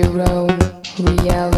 your own reality.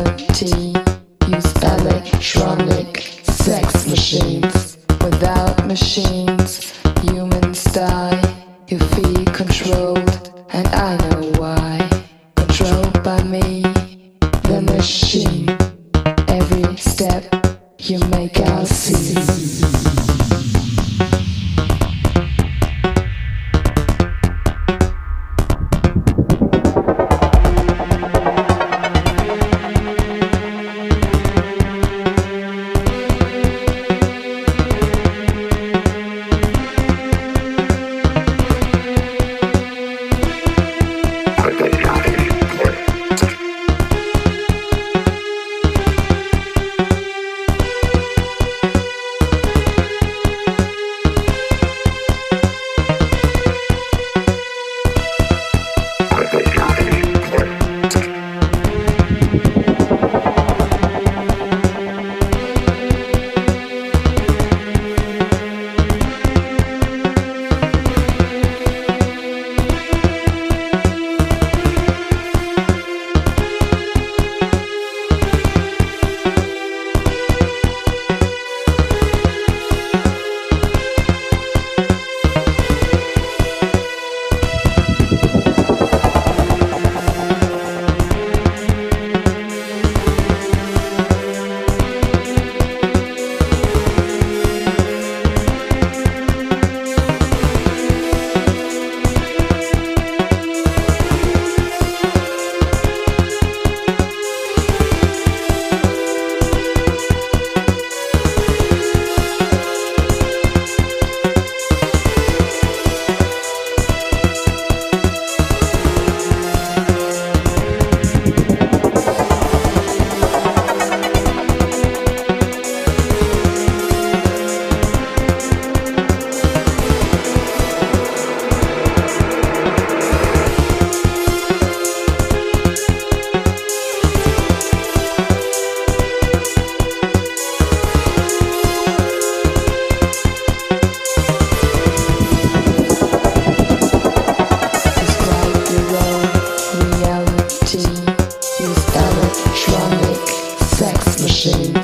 Sex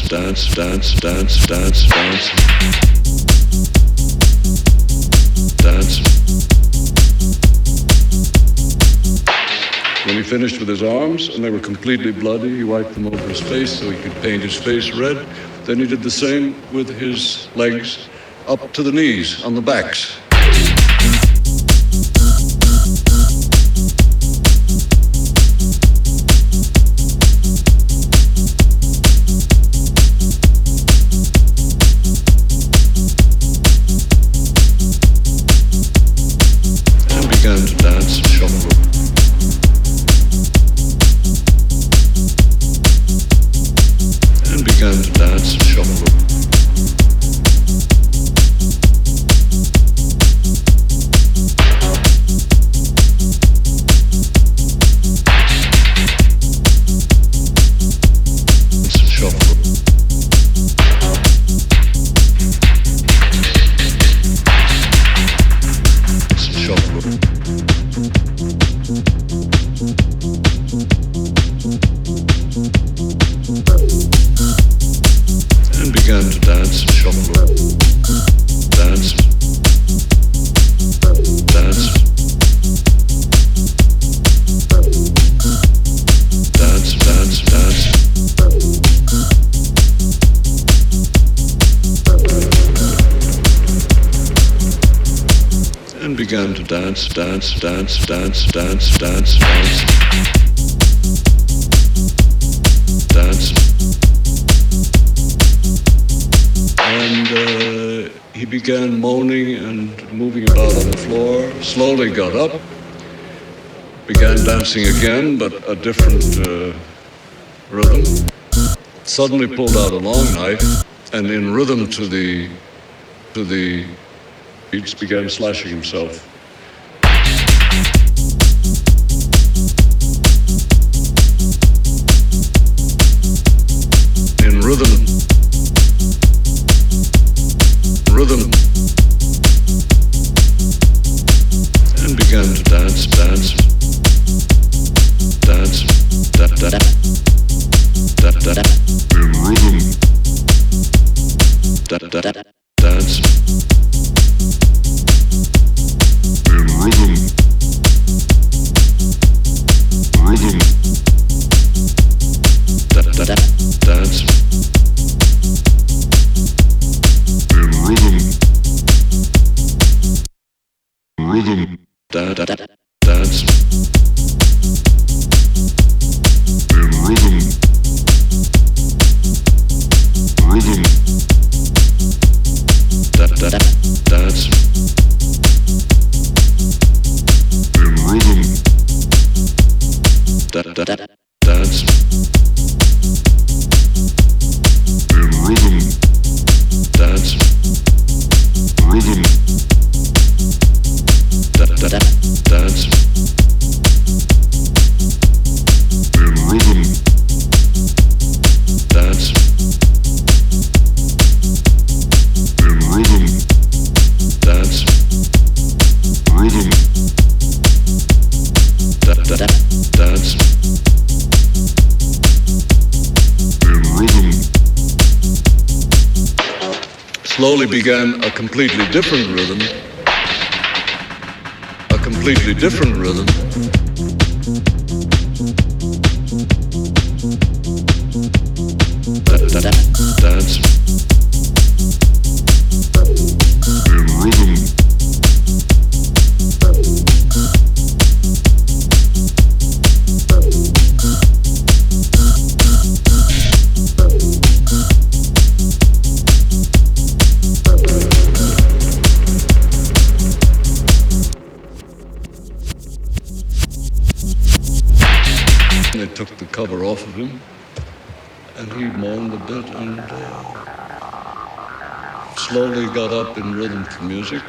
dance dance dance dance dance dance dance. When he finished with his arms and they were completely bloody, he wiped them over his face so he could paint his face red. Then he did the same with his legs up to the knees on the backs. Began to dance, dance, dance, dance, dance, dance, dance. Dance. and uh, he began moaning and moving about on the floor. Slowly got up, began dancing again, but a different uh, rhythm. Suddenly pulled out a long knife, and in rhythm to the to the beats, began slashing himself. In rhythm completely different got up in rhythm for music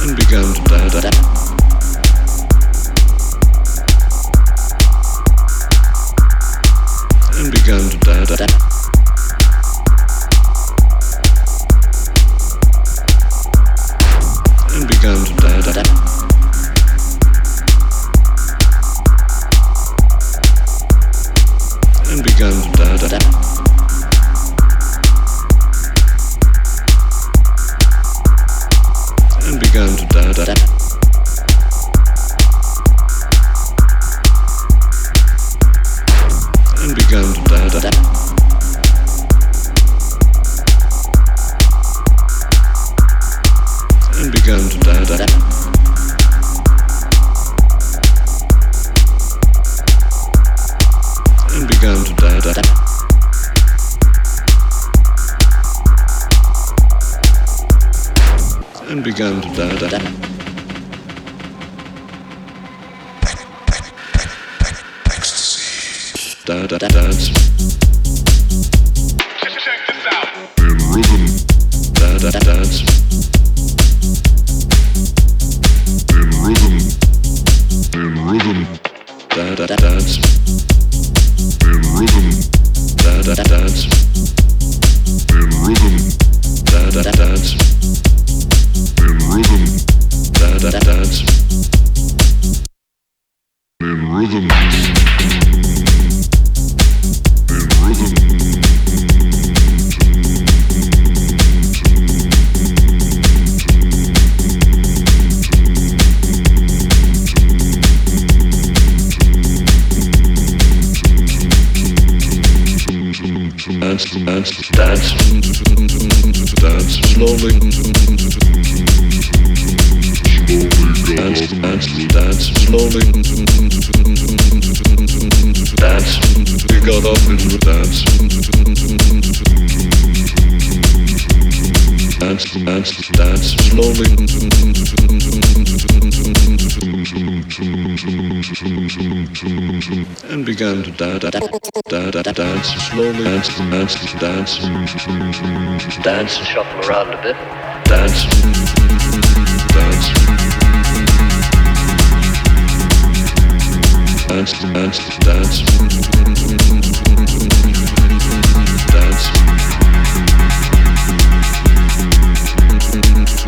and began to dance. dance, dance slowly. And began to da da da da dance slowly, dance, dance, dance, dance, and shuffle around a bit, dance, dance. Dance, dance, dance, dance.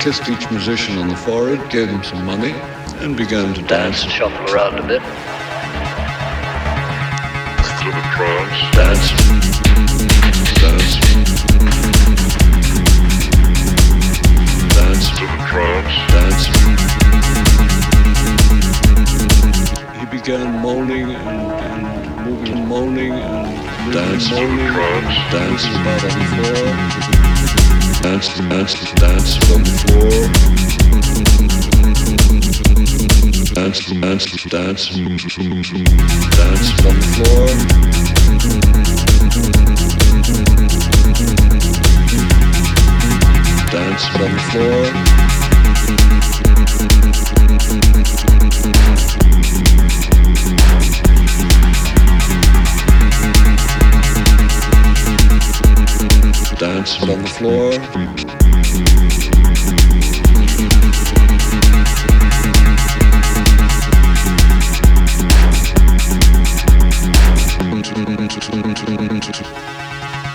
Kissed each musician on the forehead, gave them some money, and began to dance. And shuffle around a bit. Dance. Dance. Dance. Dance. He began moaning and, and moving, moaning and dance, moaning, and dance about on the floor. Dance, dance, dance on the floor. Dance, dance, dance, dance on the floor. Dance on the floor. Dance on the floor.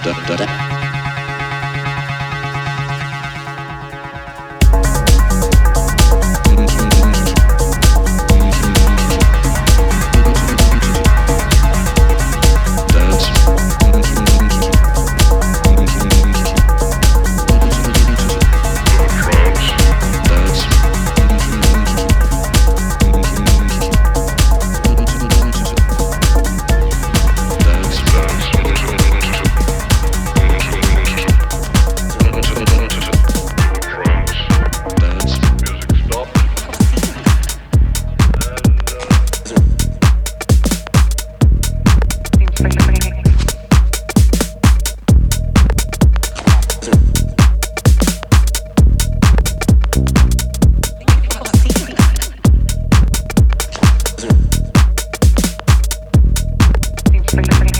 Da, da, da. nothing.